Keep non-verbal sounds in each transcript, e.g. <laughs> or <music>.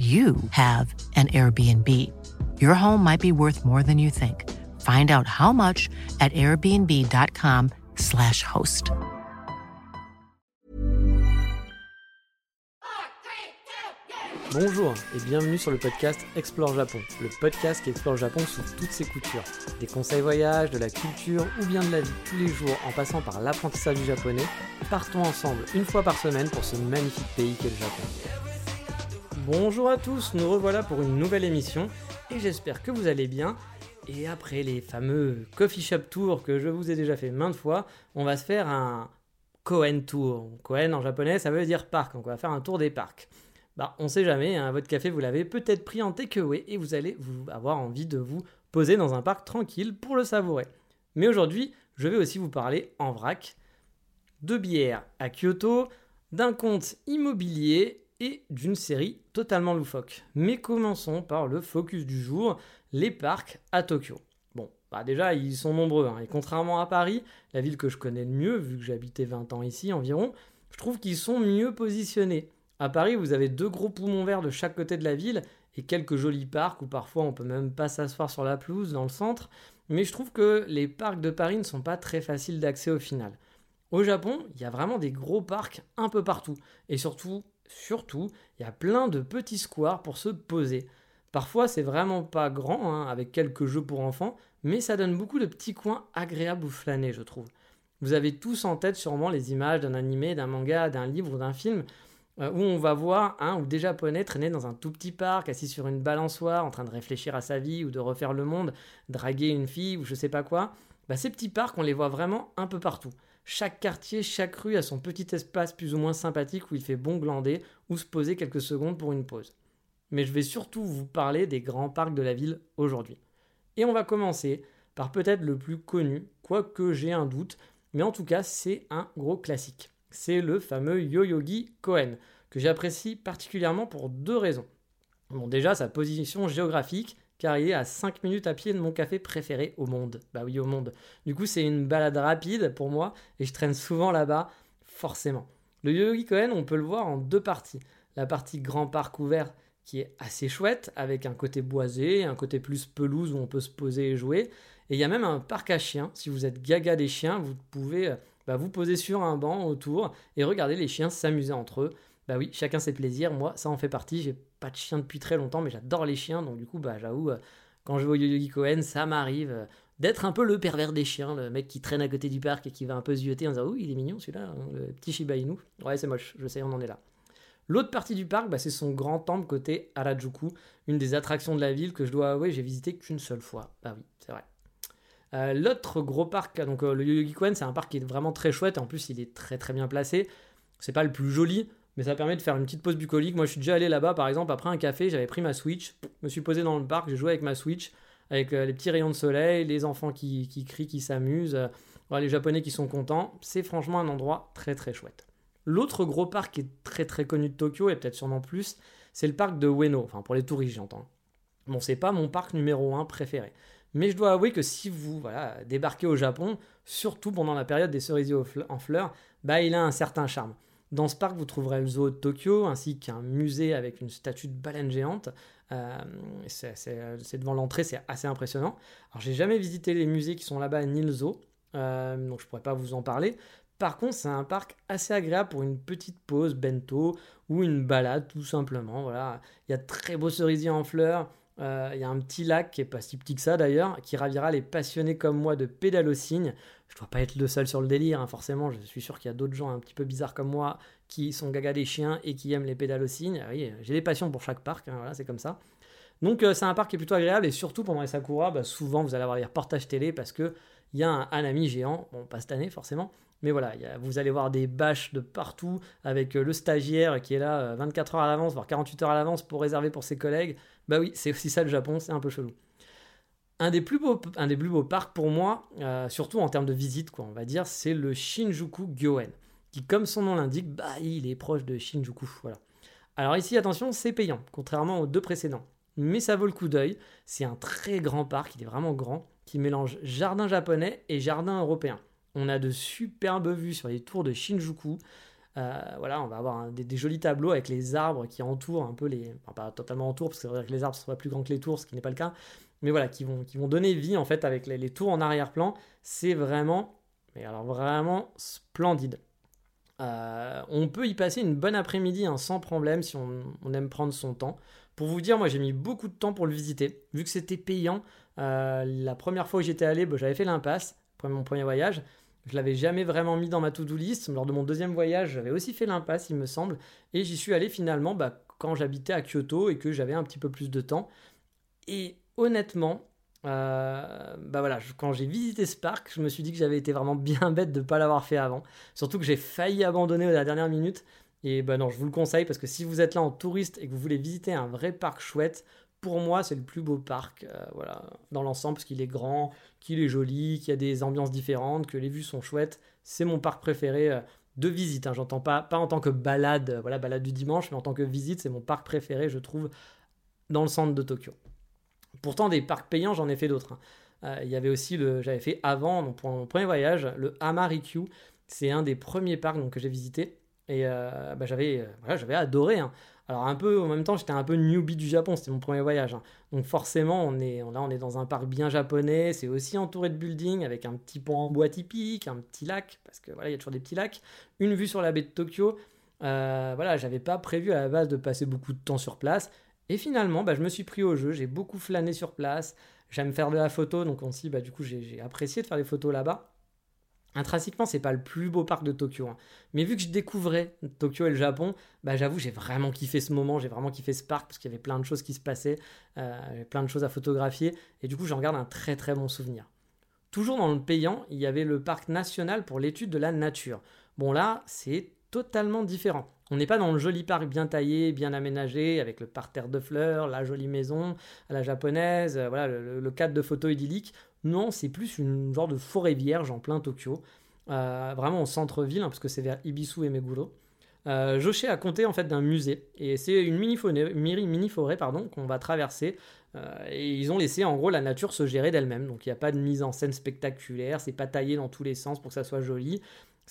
you have an Airbnb. Your home might be worth more than you think. Find out how much at airbnb.com/slash host. Bonjour et bienvenue sur le podcast Explore Japon, le podcast qui explore Japon sous toutes ses coutures. Des conseils voyage, de la culture ou bien de la vie tous les jours en passant par l'apprentissage du japonais, partons ensemble une fois par semaine pour ce magnifique pays qu'est le Japon. Bonjour à tous, nous revoilà pour une nouvelle émission et j'espère que vous allez bien. Et après les fameux coffee shop tours que je vous ai déjà fait maintes fois, on va se faire un Koen tour. Koen en japonais ça veut dire parc, donc on va faire un tour des parcs. Bah, on sait jamais, hein, votre café vous l'avez peut-être pris en takeaway et vous allez vous avoir envie de vous poser dans un parc tranquille pour le savourer. Mais aujourd'hui, je vais aussi vous parler en vrac de bière à Kyoto, d'un compte immobilier et d'une série totalement loufoque. Mais commençons par le focus du jour, les parcs à Tokyo. Bon, bah déjà, ils sont nombreux, hein, et contrairement à Paris, la ville que je connais le mieux, vu que habité 20 ans ici environ, je trouve qu'ils sont mieux positionnés. À Paris, vous avez deux gros poumons verts de chaque côté de la ville et quelques jolis parcs où parfois on peut même pas s'asseoir sur la pelouse dans le centre. Mais je trouve que les parcs de Paris ne sont pas très faciles d'accès au final. Au Japon, il y a vraiment des gros parcs un peu partout. Et surtout, surtout, il y a plein de petits squares pour se poser. Parfois, c'est vraiment pas grand, hein, avec quelques jeux pour enfants, mais ça donne beaucoup de petits coins agréables où flâner, je trouve. Vous avez tous en tête sûrement les images d'un animé, d'un manga, d'un livre ou d'un film euh, où on va voir un ou des Japonais traîner dans un tout petit parc, assis sur une balançoire, en train de réfléchir à sa vie ou de refaire le monde, draguer une fille ou je sais pas quoi. Bah, ces petits parcs, on les voit vraiment un peu partout. Chaque quartier, chaque rue a son petit espace plus ou moins sympathique où il fait bon glander ou se poser quelques secondes pour une pause. Mais je vais surtout vous parler des grands parcs de la ville aujourd'hui. Et on va commencer par peut-être le plus connu, quoique j'ai un doute, mais en tout cas c'est un gros classique c'est le fameux Yoyogi Koen, que j'apprécie particulièrement pour deux raisons. Bon, déjà, sa position géographique, car il est à 5 minutes à pied de mon café préféré au monde. Bah oui, au monde. Du coup, c'est une balade rapide pour moi, et je traîne souvent là-bas, forcément. Le Yoyogi Koen, on peut le voir en deux parties. La partie grand parc ouvert, qui est assez chouette, avec un côté boisé, un côté plus pelouse où on peut se poser et jouer. Et il y a même un parc à chiens. Si vous êtes gaga des chiens, vous pouvez euh, bah, vous poser sur un banc autour et regarder les chiens s'amuser entre eux. Bah oui, chacun ses plaisirs. Moi, ça en fait partie. J'ai pas de chien depuis très longtemps, mais j'adore les chiens. Donc du coup, bah j'avoue, euh, quand je vais au Yogi Cohen, ça m'arrive euh, d'être un peu le pervers des chiens, le mec qui traîne à côté du parc et qui va un peu zioter en disant Oh, il est mignon celui-là, hein, le petit Shiba Inu. Ouais, c'est moche, je sais, on en est là. L'autre partie du parc, bah, c'est son grand temple côté Harajuku, une des attractions de la ville que je dois avouer, j'ai visité qu'une seule fois. Bah oui, c'est vrai. Euh, l'autre gros parc, donc euh, le Yogi Koen, c'est un parc qui est vraiment très chouette. En plus, il est très très bien placé. C'est pas le plus joli, mais ça permet de faire une petite pause bucolique. Moi, je suis déjà allé là-bas, par exemple, après un café, j'avais pris ma Switch, me suis posé dans le parc, j'ai joué avec ma Switch, avec euh, les petits rayons de soleil, les enfants qui, crient, qui s'amusent, les Japonais qui sont contents. C'est franchement un endroit très très chouette. L'autre gros parc qui est très très connu de Tokyo, et peut-être sûrement plus, c'est le parc de Ueno, enfin pour les touristes, j'entends. Bon, c'est pas mon parc numéro 1 préféré. Mais je dois avouer que si vous débarquez au Japon, surtout pendant la période des cerisiers en fleurs, bah, il a un certain charme. Dans ce parc, vous trouverez le zoo de Tokyo, ainsi qu'un musée avec une statue de baleine géante. Euh, c'est devant l'entrée, c'est assez impressionnant. Alors, j'ai jamais visité les musées qui sont là-bas, ni le zoo, euh, donc je pourrais pas vous en parler. Par contre, c'est un parc assez agréable pour une petite pause bento ou une balade, tout simplement. Voilà, il y a de très beaux cerisiers en fleurs. Euh, il y a un petit lac qui est pas si petit que ça d'ailleurs, qui ravira les passionnés comme moi de pédalo-cygne. Je dois pas être le seul sur le délire, hein, forcément. Je suis sûr qu'il y a d'autres gens un petit peu bizarres comme moi qui sont gaga des chiens et qui aiment les pédalo-cygnes. Oui, j'ai des passions pour chaque parc, hein, voilà, c'est comme ça. Donc euh, c'est un parc qui est plutôt agréable et surtout pendant les Sakura, bah, souvent vous allez avoir des reportages télé parce que il y a un, ami géant, bon pas cette année forcément, Mais voilà, vous allez voir des bâches de partout avec le stagiaire qui est là 24 heures à l'avance, voire 48 heures à l'avance pour réserver pour ses collègues. Bah oui, c'est aussi ça le Japon, c'est un peu chelou. Un des plus beaux, parcs pour moi, surtout en termes de visite, quoi, on va dire, c'est le Shinjuku Gyoen, qui, comme son nom l'indique, bah, il est proche de Shinjuku. Voilà. Alors ici, attention, c'est payant, contrairement aux deux précédents. Mais ça vaut le coup d'œil. C'est un très grand parc, il est vraiment grand, qui mélange jardin japonais et jardin européen. On a de superbes vues sur les tours de Shinjuku. Euh, voilà, on va avoir des, jolis tableaux avec les arbres qui entourent un peu les. Enfin, pas totalement entourent, parce que que les arbres sont pas plus grands que les tours, ce qui n'est pas le cas. Mais voilà, qui vont, qui vont donner vie en fait avec les tours en arrière-plan. C'est vraiment, mais alors vraiment splendide. Euh, on peut y passer une bonne après-midi hein, sans problème si on, aime prendre son temps. Pour vous dire, moi j'ai mis beaucoup de temps pour le visiter. Vu que c'était payant, euh, la première fois où j'étais allé, bah, j'avais fait l'impasse, mon premier voyage. Je l'avais jamais vraiment mis dans ma to-do list. Lors de mon deuxième voyage, j'avais aussi fait l'impasse, il me semble. Et j'y suis allé finalement bah, quand j'habitais à Kyoto et que j'avais un petit peu plus de temps. Et honnêtement, euh, bah voilà, quand j'ai visité ce parc, je me suis dit que j'avais été vraiment bien <laughs> bête de ne pas l'avoir fait avant. Surtout que j'ai failli abandonner à la dernière minute. Et bah non, je vous le conseille parce que si vous êtes là en touriste et que vous voulez visiter un vrai parc chouette, pour moi, c'est le plus beau parc, euh, voilà, dans l'ensemble, parce qu'il est grand, qu'il est joli, qu'il y a des ambiances différentes, que les vues sont chouettes. C'est mon parc préféré euh, de visite. Hein. J'entends pas, pas en tant que balade, voilà, balade du dimanche, mais en tant que visite, c'est mon parc préféré, je trouve, dans le centre de Tokyo. Pourtant, des parcs payants, j'en ai fait d'autres. Hein. Euh, il y avait aussi, le, j'avais fait avant, donc pour mon premier voyage, le Hamarikyu. C'est un des premiers parcs donc, que j'ai visité. Et euh, bah, j'avais, euh, j'avais adoré. Hein. Alors un peu, en même temps, j'étais un peu newbie du Japon, c'était mon premier voyage. Hein. Donc forcément, on est, là, on est dans un parc bien japonais. C'est aussi entouré de buildings avec un petit pont en bois typique, un petit lac, parce que voilà, il y a toujours des petits lacs. Une vue sur la baie de Tokyo. voilà, j'avais pas prévu à la base de passer beaucoup de temps sur place. Et finalement, bah, je me suis pris au jeu, j'ai beaucoup flâné sur place, j'aime faire de la photo, donc aussi, bah, du coup, j'ai apprécié de faire des photos là-bas. Intrinsèquement, c'est pas le plus beau parc de Tokyo, hein. mais vu que je découvrais Tokyo et le Japon, bah, j'avoue, j'ai vraiment kiffé ce moment, j'ai vraiment kiffé ce parc parce qu'il y avait plein de choses qui se passaient, euh, plein de choses à photographier, et du coup, j'en garde un très très bon souvenir. Toujours dans le payant, il y avait le parc national pour l'étude de la nature. Bon là, c'est totalement différent. On n'est pas dans le joli parc bien taillé, bien aménagé, avec le parterre de fleurs, la jolie maison à la japonaise, euh, voilà, le, cadre de photo idyllique. Non, c'est plus une genre de forêt vierge en plein Tokyo, euh, vraiment au centre-ville, hein, parce que c'est vers Ibisu et Meguro. Euh, a compté en fait d'un musée et c'est une mini forêt, mini pardon qu'on va traverser et ils ont laissé en gros la nature se gérer d'elle-même donc il n'y a pas de mise en scène spectaculaire c'est pas taillé dans tous les sens pour que ça soit joli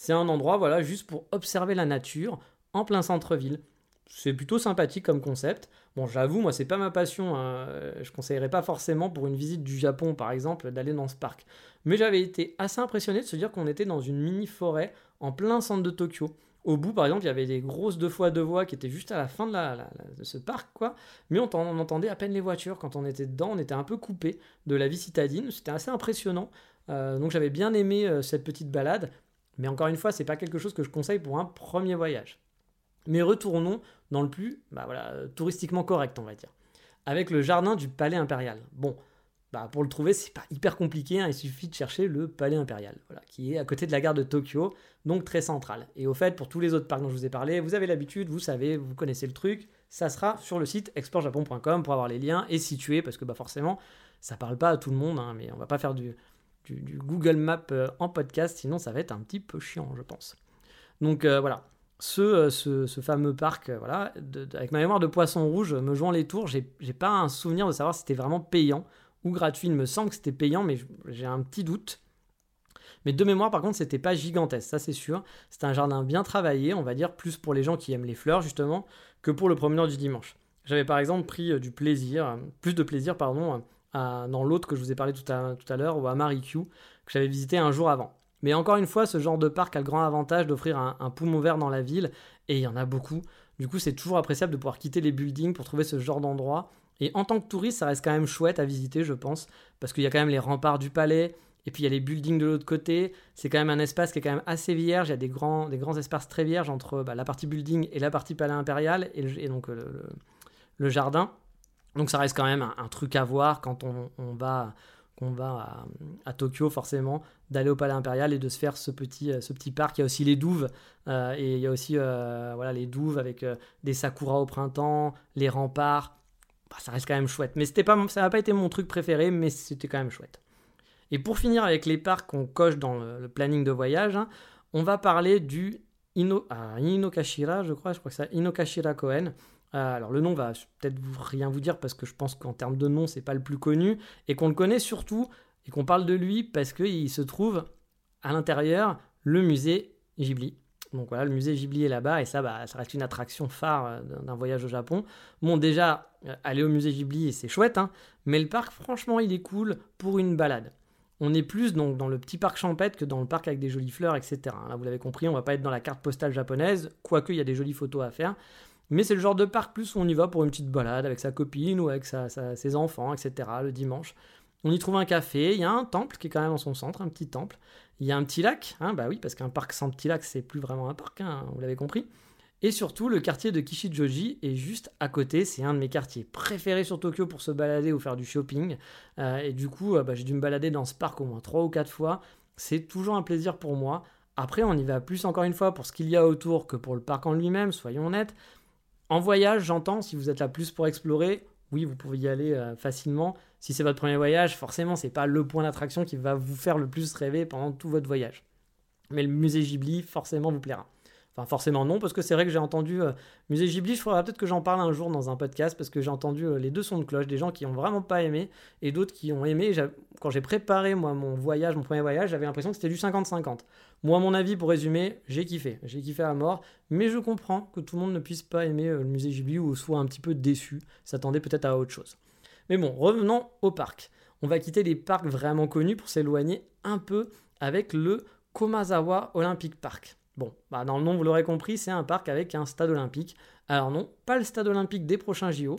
c'est un endroit voilà juste pour observer la nature en plein centre-ville. C'est plutôt sympathique comme concept. Bon, j'avoue, moi, c'est pas ma passion. Hein. Je conseillerais pas forcément pour une visite du Japon, par exemple, d'aller dans ce parc. Mais j'avais été assez impressionné de se dire qu'on était dans une mini forêt en plein centre de Tokyo. Au bout, par exemple, il y avait des grosses deux fois deux voies qui étaient juste à la fin de, ce parc, quoi. Mais on, entendait à peine les voitures. Quand on était dedans, on était un peu coupé de la vie citadine. C'était assez impressionnant. Euh, donc j'avais bien aimé euh, cette petite balade. Mais encore une fois, c'est pas quelque chose que je conseille pour un premier voyage. Mais retournons dans le plus bah touristiquement correct, on va dire. Avec le jardin du palais impérial. Bon, bah pour le trouver, c'est pas hyper compliqué, hein, il suffit de chercher le palais impérial, voilà, qui est à côté de la gare de Tokyo, donc très central. Et au fait, pour tous les autres parcs dont je vous ai parlé, vous avez l'habitude, vous savez, vous connaissez le truc, ça sera sur le site explorejapon.com pour avoir les liens et situer, parce que bah forcément, ça parle pas à tout le monde, hein, mais on va pas faire du, du, Google Maps euh, en podcast, sinon ça va être un petit peu chiant, je pense. Donc euh, voilà, euh, ce, ce, fameux parc, voilà, avec ma mémoire de poisson rouge, me jouant les tours, j'ai pas un souvenir de savoir si c'était vraiment payant ou gratuit. Il me semble que c'était payant, mais j'ai un petit doute. Mais de mémoire, par contre, c'était pas gigantesque, ça c'est sûr. C'était un jardin bien travaillé, on va dire, plus pour les gens qui aiment les fleurs, justement, que pour le promeneur du dimanche. J'avais par exemple pris du plaisir, plus de plaisir, pardon, dans l'autre que je vous ai parlé tout à, tout à l'heure, ou à Marikyu, que j'avais visité un jour avant. Mais encore une fois, ce genre de parc a le grand avantage d'offrir un, poumon vert dans la ville, et il y en a beaucoup. Du coup, c'est toujours appréciable de pouvoir quitter les buildings pour trouver ce genre d'endroit. Et en tant que touriste, ça reste quand même chouette à visiter, je pense, parce qu'il y a quand même les remparts du palais, et puis il y a les buildings de l'autre côté. C'est quand même un espace qui est quand même assez vierge. Il y a des grands, des grands espaces très vierges entre bah, la partie building et la partie palais impérial, et, donc le, jardin. Donc ça reste quand même un, truc à voir quand on, va va à, Tokyo forcément, d'aller au Palais Impérial et de se faire ce petit, ce petit parc. Il y a aussi les douves, et il y a aussi voilà, les douves avec des sakuras au printemps, les remparts. Bah, ça reste quand même chouette. Mais pas, ça n'a pas été mon truc préféré, mais c'était quand même chouette. Et pour finir avec les parcs qu'on coche dans le, planning de voyage, hein, on va parler du Ino, ah, Inokashira, je crois, je crois que c'est Inokashira Koen. Euh, alors le nom va peut-être rien vous dire parce que je pense qu'en termes de nom, c'est pas le plus connu et qu'on le connaît surtout et qu'on parle de lui parce qu'il se trouve à l'intérieur le musée Ghibli. Donc voilà, le musée Ghibli est là-bas et ça, bah, ça reste une attraction phare euh, d'un voyage au Japon. Bon, déjà, euh, aller au musée Ghibli, c'est chouette, hein, mais le parc, franchement, il est cool pour une balade. On est plus donc dans le petit parc champêtre que dans le parc avec des jolies fleurs, etc. Là, vous l'avez compris, on va pas être dans la carte postale japonaise, quoique il y a des jolies photos à faire. Mais c'est le genre de parc plus où on y va pour une petite balade avec sa copine ou avec ses enfants, etc. le dimanche. On y trouve un café, il y a un temple qui est quand même en son centre, un petit temple. Il y a un petit lac, hein, bah oui, parce qu'un parc sans petit lac, c'est plus vraiment un parc, hein, vous l'avez compris. Et surtout, le quartier de Kishijoji est juste à côté. C'est un de mes quartiers préférés sur Tokyo pour se balader ou faire du shopping. Euh, et du coup, euh, bah, j'ai dû me balader dans ce parc au moins 3 ou 4 fois. C'est toujours un plaisir pour moi. Après, on y va plus encore une fois pour ce qu'il y a autour que pour le parc en lui-même, soyons honnêtes. En voyage, j'entends, si vous êtes là plus pour explorer, oui, vous pouvez y aller euh, facilement. Si c'est votre premier voyage, forcément, c'est pas le point d'attraction qui va vous faire le plus rêver pendant tout votre voyage. Mais le musée Ghibli, forcément, vous plaira. Forcément non, parce que c'est vrai que j'ai entendu euh, Musée Ghibli, je faudra peut-être que j'en parle un jour dans un podcast, parce que j'ai entendu euh, les deux sons de cloche, des gens qui ont vraiment pas aimé, et d'autres qui ont aimé. Quand j'ai préparé, moi, mon voyage, mon premier voyage, j'avais l'impression que c'était du 50-50. Moi, mon avis, pour résumer, j'ai kiffé. J'ai kiffé à mort, mais je comprends que tout le monde ne puisse pas aimer euh, le Musée Ghibli ou soit un petit peu déçu, s'attendait peut-être à autre chose. Mais bon, revenons au parc. On va quitter les parcs vraiment connus pour s'éloigner un peu avec le Komazawa Olympic Park. Bon, bah dans le nom, vous l'aurez compris, c'est un parc avec un stade olympique. Alors non, pas le stade olympique des prochains JO.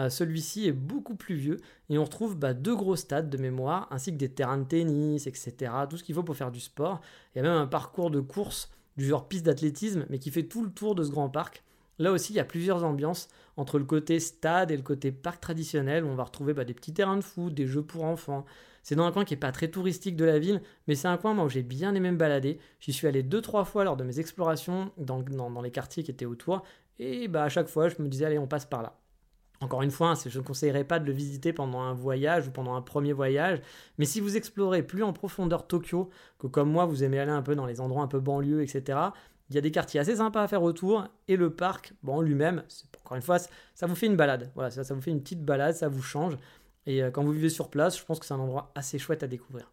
Euh, celui-ci est beaucoup plus vieux et on retrouve bah, deux gros stades de mémoire, ainsi que des terrains de tennis, etc. Tout ce qu'il faut pour faire du sport. Il y a même un parcours de course du genre piste d'athlétisme, mais qui fait tout le tour de ce grand parc. Là aussi, il y a plusieurs ambiances entre le côté stade et le côté parc traditionnel, où on va retrouver bah, des petits terrains de foot, des jeux pour enfants, c'est dans un coin qui n'est pas très touristique de la ville, mais c'est un coin où j'ai bien aimé me balader. J'y suis allé deux trois fois lors de mes explorations dans, les quartiers qui étaient autour, et bah à chaque fois je me disais allez on passe par là. Encore une fois, hein, je ne conseillerais pas de le visiter pendant un voyage ou pendant un premier voyage, mais si vous explorez plus en profondeur Tokyo, que comme moi vous aimez aller un peu dans les endroits un peu banlieues, etc., il y a des quartiers assez sympas à faire autour, et le parc, bon, lui-même, encore une fois, ça vous fait une balade. Voilà, ça vous fait une petite balade, ça vous change. Et euh, quand vous vivez sur place, je pense que c'est un endroit assez chouette à découvrir.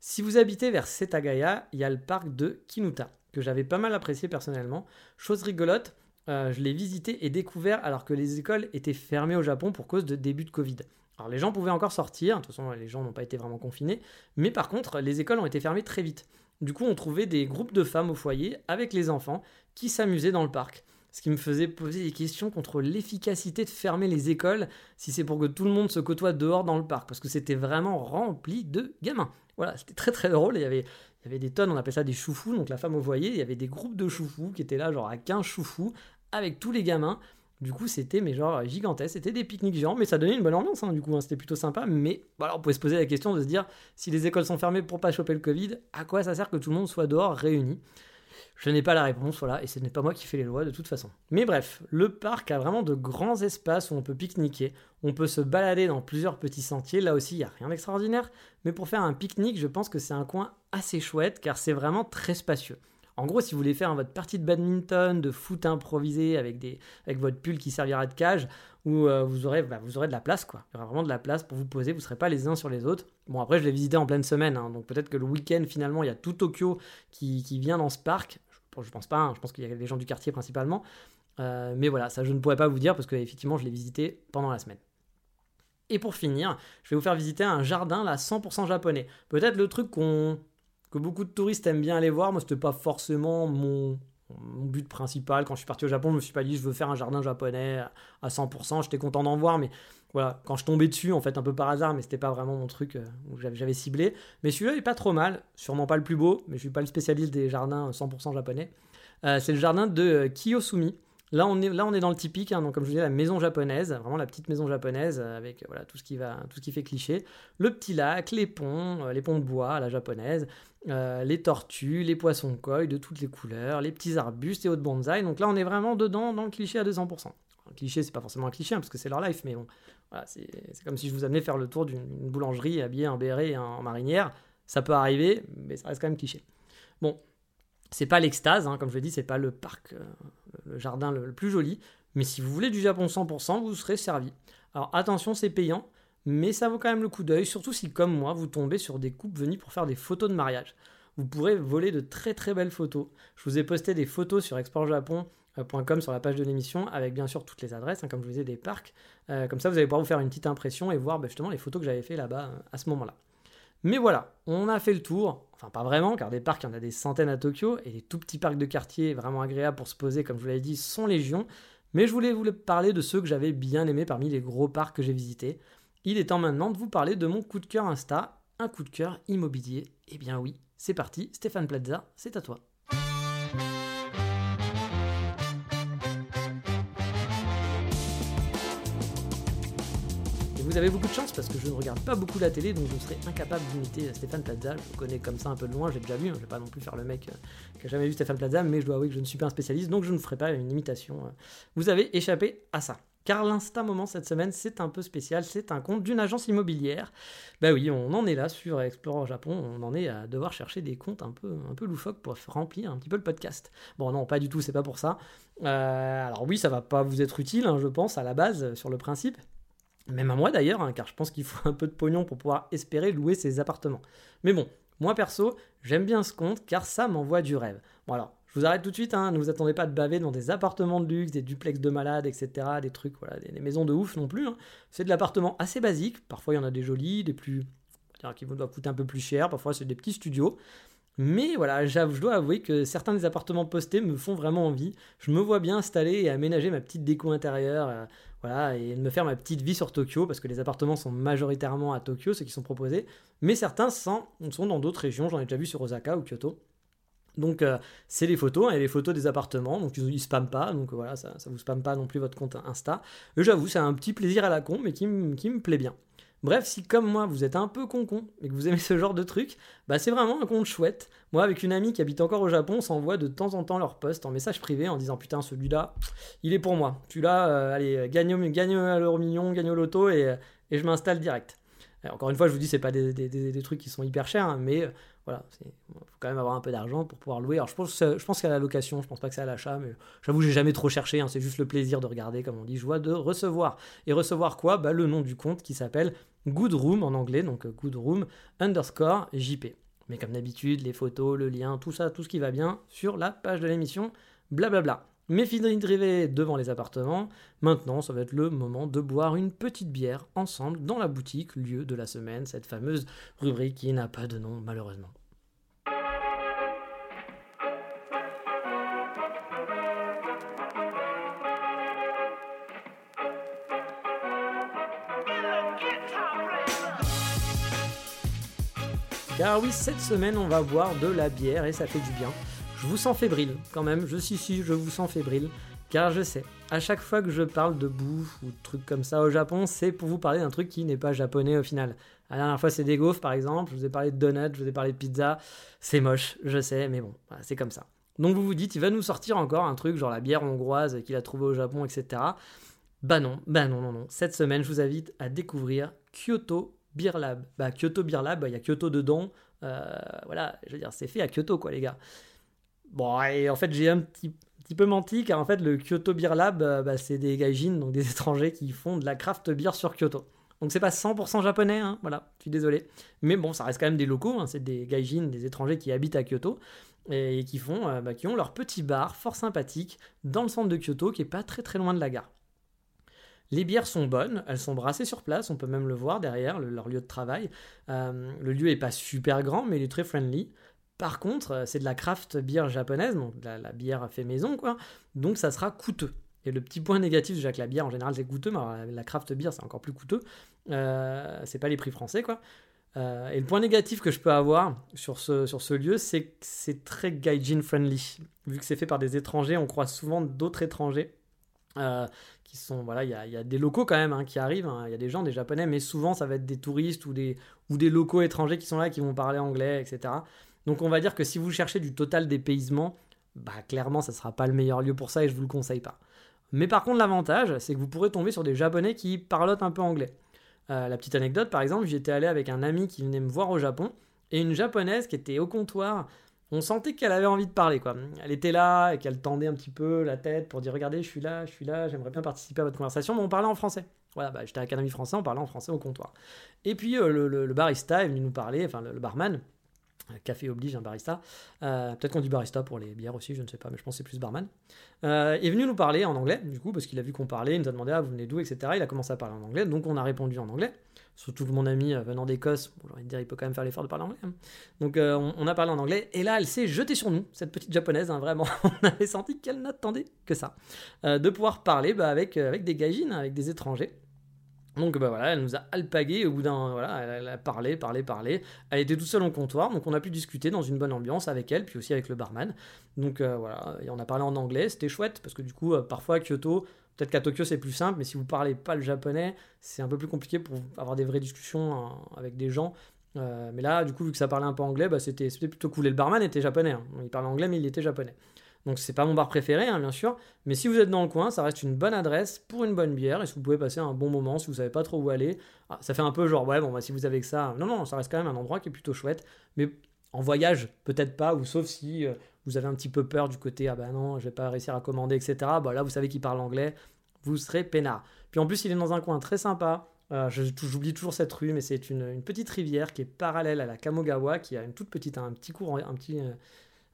Si vous habitez vers Setagaya, il y a le parc de Kinuta, que j'avais pas mal apprécié personnellement. Chose rigolote, euh, je l'ai visité et découvert alors que les écoles étaient fermées au Japon pour cause de début de Covid. Alors les gens pouvaient encore sortir, de toute façon les gens n'ont pas été vraiment confinés, mais par contre les écoles ont été fermées très vite. Du coup on trouvait des groupes de femmes au foyer avec les enfants qui s'amusaient dans le parc ce qui me faisait poser des questions contre l'efficacité de fermer les écoles si c'est pour que tout le monde se côtoie dehors dans le parc, parce que c'était vraiment rempli de gamins. Voilà, c'était très très drôle, il y avait, des tonnes, on appelait ça des choufous, donc la femme au voyer, il y avait des groupes de choufous qui étaient là, genre à 15 choufous, avec tous les gamins. Du coup, c'était mais genre gigantesque, c'était des pique-niques géants, mais ça donnait une bonne ambiance, hein, du coup, hein, c'était plutôt sympa. Mais voilà, on pouvait se poser la question de se dire si les écoles sont fermées pour pas choper le Covid, à quoi ça sert que tout le monde soit dehors réuni? Je n'ai pas la réponse, voilà, et ce n'est pas moi qui fais les lois de toute façon. Mais bref, le parc a vraiment de grands espaces où on peut pique-niquer, on peut se balader dans plusieurs petits sentiers, là aussi il n'y a rien d'extraordinaire, mais pour faire un pique-nique, je pense que c'est un coin assez chouette car c'est vraiment très spacieux. En gros, si vous voulez faire votre partie de badminton, de foot improvisé avec, des, avec votre pull qui servira de cage, où euh, vous, aurez, bah, vous aurez de la place, quoi. Il y aura vraiment de la place pour vous poser, vous ne serez pas les uns sur les autres. Bon, après, je l'ai visité en pleine semaine, hein, donc peut-être que le week-end, finalement, il y a tout Tokyo qui, qui vient dans ce parc je pense pas, hein, je pense qu'il y a des gens du quartier principalement. Euh, mais voilà, ça je ne pourrais pas vous dire parce que effectivement je l'ai visité pendant la semaine. Et pour finir, je vais vous faire visiter un jardin là 100% japonais. Peut-être le truc qu'on que beaucoup de touristes aiment bien aller voir. Moi, c'était pas forcément mon, but principal. Quand je suis parti au Japon, je me suis pas dit je veux faire un jardin japonais à 100%. J'étais content d'en voir, mais voilà, quand je tombais dessus, en fait, un peu par hasard, mais c'était pas vraiment mon truc euh, où j'avais ciblé. Mais celui-là est pas trop mal, sûrement pas le plus beau, mais je suis pas le spécialiste des jardins 100% japonais. Euh, c'est le jardin de Kiyosumi. Là on, est, là, on est dans le typique, hein, donc comme je vous disais, la maison japonaise, vraiment la petite maison japonaise avec voilà, tout, ce qui va, tout ce qui fait cliché. Le petit lac, les ponts, les ponts de bois la japonaise, les tortues, les poissons koi de toutes les couleurs, les petits arbustes et autres bonsaï. Donc là, on est vraiment dedans dans le cliché à 200%. Un cliché, c'est pas forcément un cliché, hein, parce que c'est leur life, mais bon, voilà, c'est comme si je vous amenais faire le tour d'une boulangerie habillée en béret et en marinière. Ça peut arriver, mais ça reste quand même cliché. Bon, c'est pas l'extase, hein, comme je l'ai dit, c'est pas le parc, euh, le jardin le, plus joli, mais si vous voulez du Japon 100%, vous serez servi. Alors attention, c'est payant, mais ça vaut quand même le coup d'œil, surtout si, comme moi, vous tombez sur des couples venus pour faire des photos de mariage. Vous pourrez voler de très très belles photos. Je vous ai posté des photos sur exportjapon.com sur la page de l'émission avec bien sûr toutes les adresses, hein, comme je vous disais, des parcs. Euh, comme ça, vous allez pouvoir vous faire une petite impression et voir bah, justement les photos que j'avais fait là-bas euh, à ce moment-là. Mais voilà, on a fait le tour. Enfin, pas vraiment, car des parcs, il y en a des centaines à Tokyo, et les tout petits parcs de quartier vraiment agréables pour se poser, comme je vous l'avais dit, sont légion. Mais je voulais vous parler de ceux que j'avais bien aimés parmi les gros parcs que j'ai visités. Il est temps maintenant de vous parler de mon coup de cœur Insta, un coup de cœur immobilier. Eh bien oui, c'est parti, Stéphane Plaza, c'est à toi. vous avez beaucoup de chance parce que je ne regarde pas beaucoup la télé, donc je serais incapable d'imiter Stéphane Plaza. Je le connais comme ça un peu de loin, j'ai déjà vu, hein. je vais pas non plus faire le mec euh, qui a jamais vu Stéphane Plaza, mais je dois avouer que je ne suis pas un spécialiste, donc je ne ferai pas une imitation. Euh. Vous avez échappé à ça. Car l'instant moment cette semaine, c'est un peu spécial, c'est un compte d'une agence immobilière. Bah oui, on en est là sur Explorer Japon, on en est à devoir chercher des comptes un peu, un peu loufoques pour remplir un petit peu le podcast. Bon non, pas du tout, c'est pas pour ça. Euh, alors oui, ça va pas vous être utile, hein, je pense, à la base, sur le principe. Même à moi d'ailleurs, hein, car je pense qu'il faut un peu de pognon pour pouvoir espérer louer ces appartements. Mais bon, moi perso, j'aime bien ce compte car ça m'envoie du rêve. Bon alors, vous arrête tout de suite, hein, ne vous attendez pas de baver dans des appartements de luxe, des duplex de malades, etc. Des trucs, voilà, des, maisons de ouf non plus. Hein. C'est de l'appartement assez basique. Parfois il y en a des jolis, des plus. qui vous doivent coûter un peu plus cher. Parfois c'est des petits studios. Mais voilà, je dois avouer que certains des appartements postés me font vraiment envie. Je me vois bien installer et aménager ma petite déco intérieure, euh, voilà, et me faire ma petite vie sur Tokyo, parce que les appartements sont majoritairement à Tokyo, ceux qui sont proposés, mais certains sont, dans d'autres régions, j'en ai déjà vu sur Osaka ou Kyoto. Donc euh, c'est les photos, et hein, les photos des appartements, donc ils, ne spamment pas, donc voilà, ça, ça vous spamme pas non plus votre compte Insta. J'avoue, c'est un petit plaisir à la con, mais qui me plaît bien. Bref, si comme moi vous êtes un peu con-con et que vous aimez ce genre de truc, bah c'est vraiment un compte chouette. Moi, avec une amie qui habite encore au Japon, on s'envoie de temps en temps leur post en message privé en disant putain celui-là, il est pour moi. Celui-là, allez, gagne, gagne à l'euro million, gagne au loto et, et je m'installe direct. Encore une fois, je vous dis, c'est pas des, des, des, trucs qui sont hyper chers, hein, mais voilà, il faut quand même avoir un peu d'argent pour pouvoir louer. Alors je pense, je pense qu'à la location, je pense pas que c'est à l'achat, mais j'avoue j'ai jamais trop cherché, hein, c'est juste le plaisir de regarder, comme on dit, je vois de recevoir. Et recevoir quoi? Bah, Le nom du compte qui s'appelle Good Room en anglais, donc euh, Good Room underscore JP. Mais comme d'habitude, les photos, le lien, tout ça, tout ce qui va bien sur la page de l'émission, blablabla. Mes filles drivées devant les appartements. Maintenant, ça va être le moment de boire une petite bière ensemble dans la boutique, lieu de la semaine, cette fameuse rubrique qui n'a pas de nom malheureusement. Car oui, cette semaine, on va boire de la bière et ça fait du bien. Je vous sens fébrile quand même, je suis si, je vous sens fébrile. Car je sais, à chaque fois que je parle de bouffe ou de trucs comme ça au Japon, c'est pour vous parler d'un truc qui n'est pas japonais au final. La dernière fois, c'est des gaufres par exemple, je vous ai parlé de donuts, je vous ai parlé de pizza. C'est moche, je sais, mais bon, c'est comme ça. Donc vous vous dites, il va nous sortir encore un truc genre la bière hongroise qu'il a trouvé au Japon, etc. Bah non, bah non, non, non. Cette semaine, je vous invite à découvrir Kyoto Beer Lab. Bah, Kyoto Beer Lab, bah, il y a Kyoto dedans. Euh, voilà, je veux dire, c'est fait à Kyoto, quoi, les gars. Bon, et en fait, j'ai un petit, peu menti, car en fait, le Kyoto Beer Lab, euh, bah, c'est des gaijins, donc des <laughs> étrangers qui font de la craft beer sur Kyoto. Donc c'est pas 100% japonais, hein, voilà, je suis désolé. Mais bon, ça reste quand même des locaux, hein, c'est des gaijins, des étrangers qui habitent à Kyoto et qui font, euh, bah, qui ont leur petit bar fort sympathique dans le centre de Kyoto, qui est pas très très loin de la gare. Les bières sont bonnes, elles sont brassées sur place, on peut même le voir derrière, leur lieu de travail. Euh, le lieu est pas super grand, mais il est très friendly. Par contre, euh, c'est de la craft bière japonaise, donc la, bière fait maison, quoi. Donc ça sera coûteux. Et le petit point négatif, déjà que la bière en général c'est coûteux, mais la craft bière c'est encore plus coûteux. Euh, c'est pas les prix français, quoi. Euh, et le point négatif que je peux avoir sur ce, sur ce lieu, c'est que c'est très gaijin friendly. Vu que c'est fait par des étrangers, on croise souvent d'autres étrangers qui sont voilà, il y a, des locaux quand même hein, qui arrivent, hein. il y a des gens, des japonais, mais souvent ça va être des touristes ou des, ou des locaux étrangers qui sont là, qui vont parler anglais, etc. Donc on va dire que si vous cherchez du total dépaysement, bah clairement ça sera pas le meilleur lieu pour ça et je vous le conseille pas. Mais par contre l'avantage, c'est que vous pourrez tomber sur des japonais qui parlotent un peu anglais. Euh, la petite anecdote par exemple, j'étais allé avec un ami qui venait me voir au Japon et une japonaise qui était au comptoir on sentait qu'elle avait envie de parler, quoi. Elle était là et qu'elle tendait un petit peu la tête pour dire regardez, je suis là, je suis là, j'aimerais bien participer à votre conversation, mais on parlait en français. Voilà, bah, j'étais à l'Académie français, on parlait en français au comptoir. Et puis euh, le, barista est venu nous parler, enfin le, barman, café oblige un barista, euh, peut-être qu'on dit barista pour les bières aussi, je ne sais pas, mais je pense que c'est plus barman, euh, est venu nous parler en anglais, du coup, parce qu'il a vu qu'on parlait, il nous a demandé ah vous venez d'où, etc. Il a commencé à parler en anglais, donc on a répondu en anglais. Surtout que mon ami euh, venant d'Écosse, bon, j'ai dire, il peut quand même faire l'effort de parler anglais. Hein. Donc on, a parlé en anglais, et là elle s'est jetée sur nous, cette petite japonaise, hein, vraiment. <laughs> on avait senti qu'elle n'attendait que ça, de pouvoir parler bah, avec, avec des gaijins, avec des étrangers. Donc bah voilà, elle nous a alpagué au bout d'un voilà, elle, a parlé, parlé, parlé. Elle était toute seule au comptoir, donc on a pu discuter dans une bonne ambiance avec elle, puis aussi avec le barman. Donc voilà, et on a parlé en anglais, c'était chouette parce que du coup parfois à Kyoto, Peut-être qu'à Tokyo c'est plus simple, mais si vous parlez pas le japonais, c'est un peu plus compliqué pour avoir des vraies discussions hein, avec des gens. Euh, mais là, du coup, vu que ça parlait un peu anglais, bah, c'était plutôt cool. Et le barman était japonais. Hein. Il parlait anglais, mais il était japonais. Donc c'est pas mon bar préféré, hein, bien sûr. Mais si vous êtes dans le coin, ça reste une bonne adresse pour une bonne bière. Et si vous pouvez passer un bon moment, si vous savez pas trop où aller. Ah, ça fait un peu genre, ouais, bon, bah, si vous avez que ça. Non, non, ça reste quand même un endroit qui est plutôt chouette. Mais en voyage, peut-être pas, ou sauf si euh, vous avez un petit peu peur du côté, ah bah non, je vais pas réussir à commander, etc. Bah là, vous savez qu'il parle anglais, vous serez peinard. Puis en plus, il est dans un coin très sympa. Euh, J'oublie toujours cette rue, mais c'est une, petite rivière qui est parallèle à la Kamogawa, qui a une toute petite, un petit courant, un petit, euh,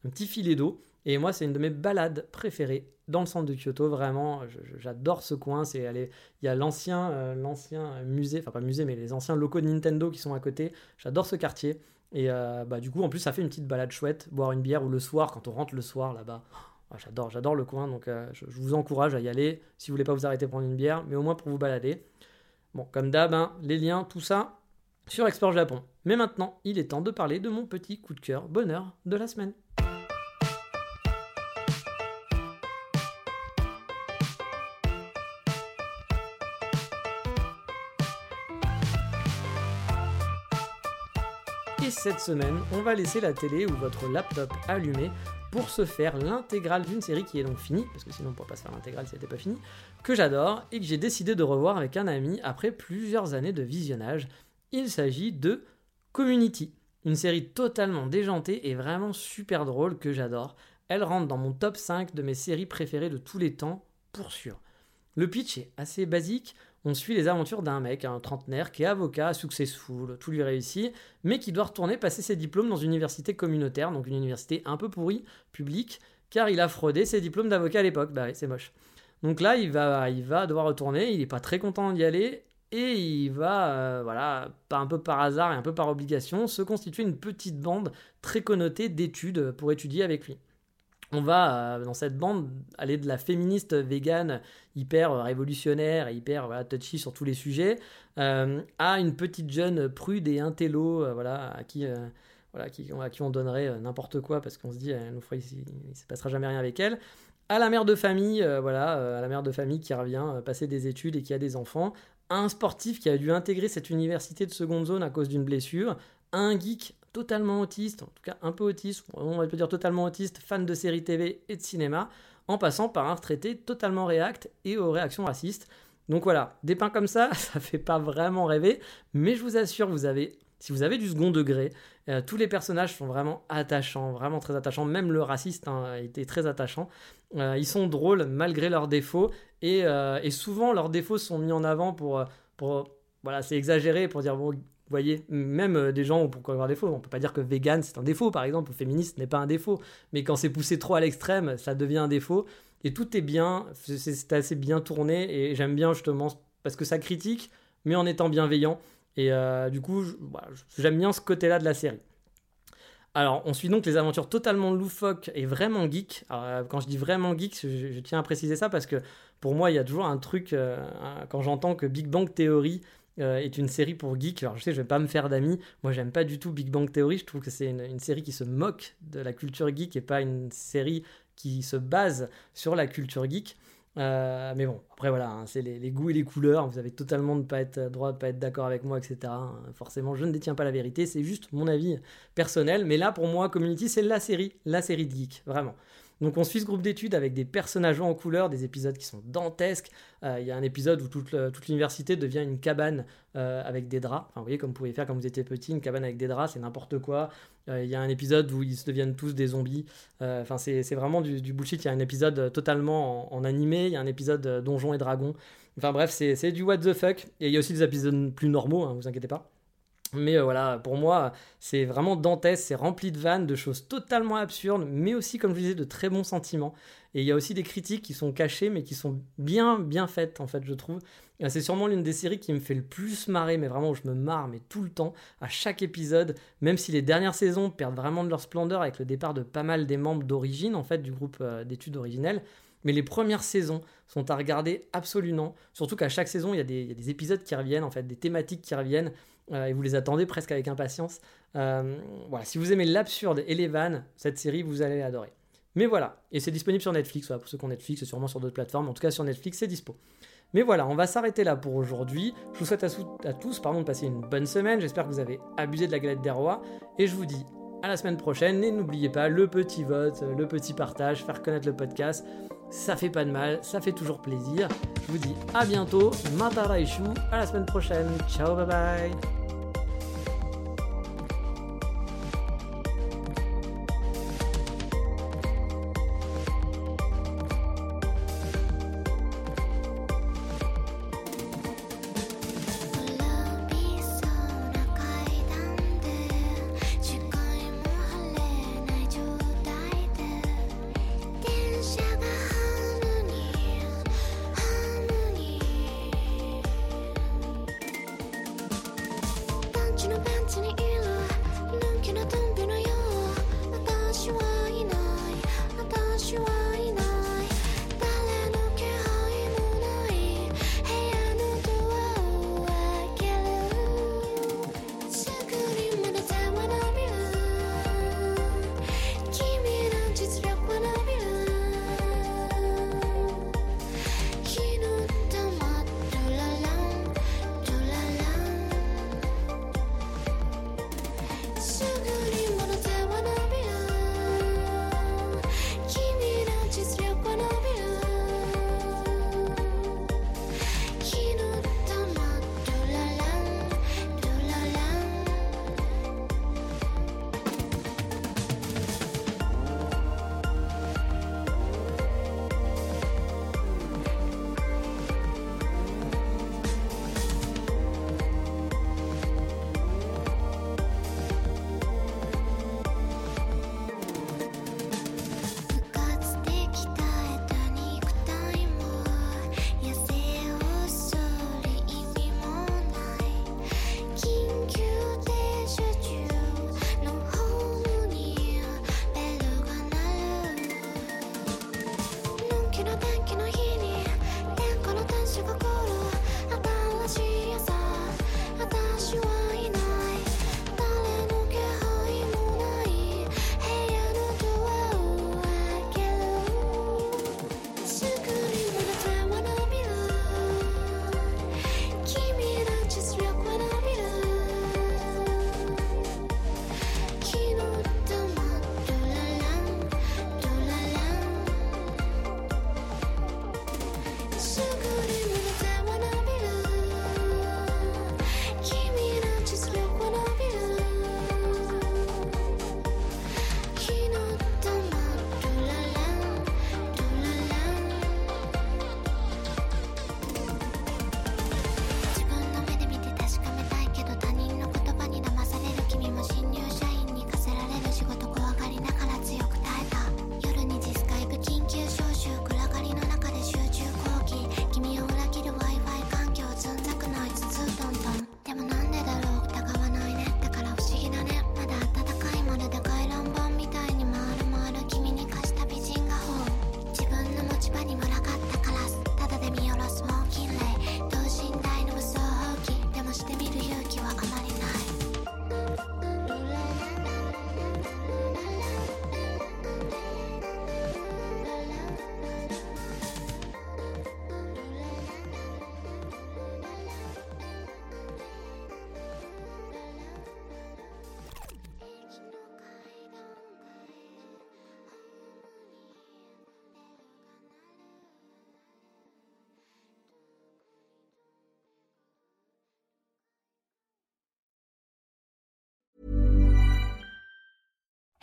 un petit filet d'eau. Et moi, c'est une de mes balades préférées dans le centre de Kyoto. Vraiment, j'adore ce coin. C'est il y a l'ancien, euh, l'ancien musée, enfin pas musée, mais les anciens locaux de Nintendo qui sont à côté. J'adore ce quartier. Et euh, bah, du coup, en plus, ça fait une petite balade chouette. Boire une bière ou le soir, quand on rentre le soir là-bas. Oh, j'adore, j'adore le coin. Donc, euh, je, vous encourage à y aller. Si vous voulez pas vous arrêter prendre une bière, mais au moins pour vous balader. Bon, comme d'hab, hein, les liens, tout ça sur Explore Japon. Mais maintenant, il est temps de parler de mon petit coup de cœur bonheur de la semaine. Cette semaine, on va laisser la télé ou votre laptop allumé pour se faire l'intégrale d'une série qui est donc finie, parce que sinon on ne pourrait pas se faire l'intégrale si elle n'était pas finie, que j'adore et que j'ai décidé de revoir avec un ami après plusieurs années de visionnage. Il s'agit de Community, une série totalement déjantée et vraiment super drôle que j'adore. Elle rentre dans mon top 5 de mes séries préférées de tous les temps, pour sûr. Le pitch est assez basique, on suit les aventures d'un mec, un trentenaire, qui est avocat, successful, tout lui réussit, mais qui doit retourner passer ses diplômes dans une université communautaire, donc une université un peu pourrie, publique, car il a fraudé ses diplômes d'avocat à l'époque. Bah oui, c'est moche. Donc là, il va, il va devoir retourner, il n'est pas très content d'y aller, et il va, euh, voilà, un peu par hasard et un peu par obligation, se constituer une petite bande très connotée d'études pour étudier avec lui on va euh, dans cette bande aller de la féministe végane hyper révolutionnaire et hyper touchy sur tous les sujets euh, à une petite jeune prude et intello euh, voilà à qui voilà qui, à qui on donnerait n'importe quoi parce qu'on se dit elle nous fera, il, ne se passera jamais rien avec elle. À la mère de famille voilà à la mère de famille qui revient passer des études et qui a des enfants. Un sportif qui a dû intégrer cette université de seconde zone à cause d'une blessure. Un geek totalement autiste, en tout cas un peu autiste, on va dire totalement autiste, fan de séries TV et de cinéma, en passant par un retraité totalement réact et aux réactions racistes. Donc voilà, des pains comme ça, <laughs> ça fait pas vraiment rêver, mais je vous assure, vous avez, si vous avez du second degré, euh, tous les personnages sont vraiment attachants, vraiment très attachants. Même le raciste hein, était très attachant. Euh, ils sont drôles malgré leurs défauts, et, euh, et, souvent leurs défauts sont mis en avant pour, pour voilà, c'est exagéré pour dire bon, vous voyez, même euh, des gens pourquoi avoir des défauts. On peut pas dire que vegan c'est un défaut, par exemple, ou féministe n'est pas un défaut. Mais quand c'est poussé trop à l'extrême, ça devient un défaut. Et tout est bien, c'est assez bien tourné. Et j'aime bien justement parce que ça critique, mais en étant bienveillant. Et euh, du coup, j'aime bien ce côté-là de la série. Alors, on suit donc les aventures totalement loufoques et vraiment geek. Euh, quand je dis vraiment geek, je, tiens à préciser ça parce que pour moi, il y a toujours un truc, quand j'entends que Big Bang Theory euh, est une série pour geeks. Alors je sais, je vais pas me faire d'amis. Moi, j'aime pas du tout Big Bang Theory. Je trouve que c'est une, série qui se moque de la culture geek et pas une série qui se base sur la culture geek. Euh, mais bon, après voilà, hein, c'est les, goûts et les couleurs. Vous avez totalement de pas être droit, de pas être d'accord avec moi, etc. Forcément, je ne détiens pas la vérité. C'est juste mon avis personnel. Mais là, pour moi, Community, c'est la série, la série de geek, vraiment. Donc on suit ce groupe d'études avec des personnages en couleur, des épisodes qui sont dantesques. Euh, il y a un épisode où toute, l'université devient une cabane euh, avec des draps. Enfin, vous voyez, comme vous pouvez faire quand vous étiez petit, une cabane avec des draps, c'est n'importe quoi. Euh, il y a un épisode où ils se deviennent tous des zombies. Enfin, c'est vraiment du, bullshit. Il y a un épisode totalement en, animé, il y a un épisode Donjons et Dragons. Enfin bref, c'est du what the fuck. Et il y a aussi des épisodes plus normaux, hein, vous inquiétez pas. Mais euh, voilà, pour moi, c'est vraiment dantesque, c'est rempli de vannes, de choses totalement absurdes, mais aussi, comme je disais, de très bons sentiments. Et il y a aussi des critiques qui sont cachées, mais qui sont bien, bien faites, en fait, je trouve. C'est sûrement l'une des séries qui me fait le plus marrer, mais vraiment je me marre, mais tout le temps, à chaque épisode, même si les dernières saisons perdent vraiment de leur splendeur avec le départ de pas mal des membres d'origine, en fait, du groupe euh, d'études originelles. Mais les premières saisons sont à regarder absolument. Surtout qu'à chaque saison, il y, a des, épisodes qui reviennent, en fait, des thématiques qui reviennent. Euh, et vous les attendez presque avec impatience. Euh, voilà, si vous aimez l'absurde et les vannes, cette série, vous allez l'adorer. Mais voilà, et c'est disponible sur Netflix, pour ceux qui ont Netflix, et sûrement sur d'autres plateformes, en tout cas sur Netflix, c'est dispo. Mais voilà, on va s'arrêter là pour aujourd'hui. Je vous souhaite à, tous pardon, de passer une bonne semaine, j'espère que vous avez abusé de la galette des rois, et je vous dis à la semaine prochaine, et n'oubliez pas le petit vote, le petit partage, faire connaître le podcast, ça fait pas de mal, ça fait toujours plaisir. Je vous dis à bientôt, Matara à la semaine prochaine, ciao bye bye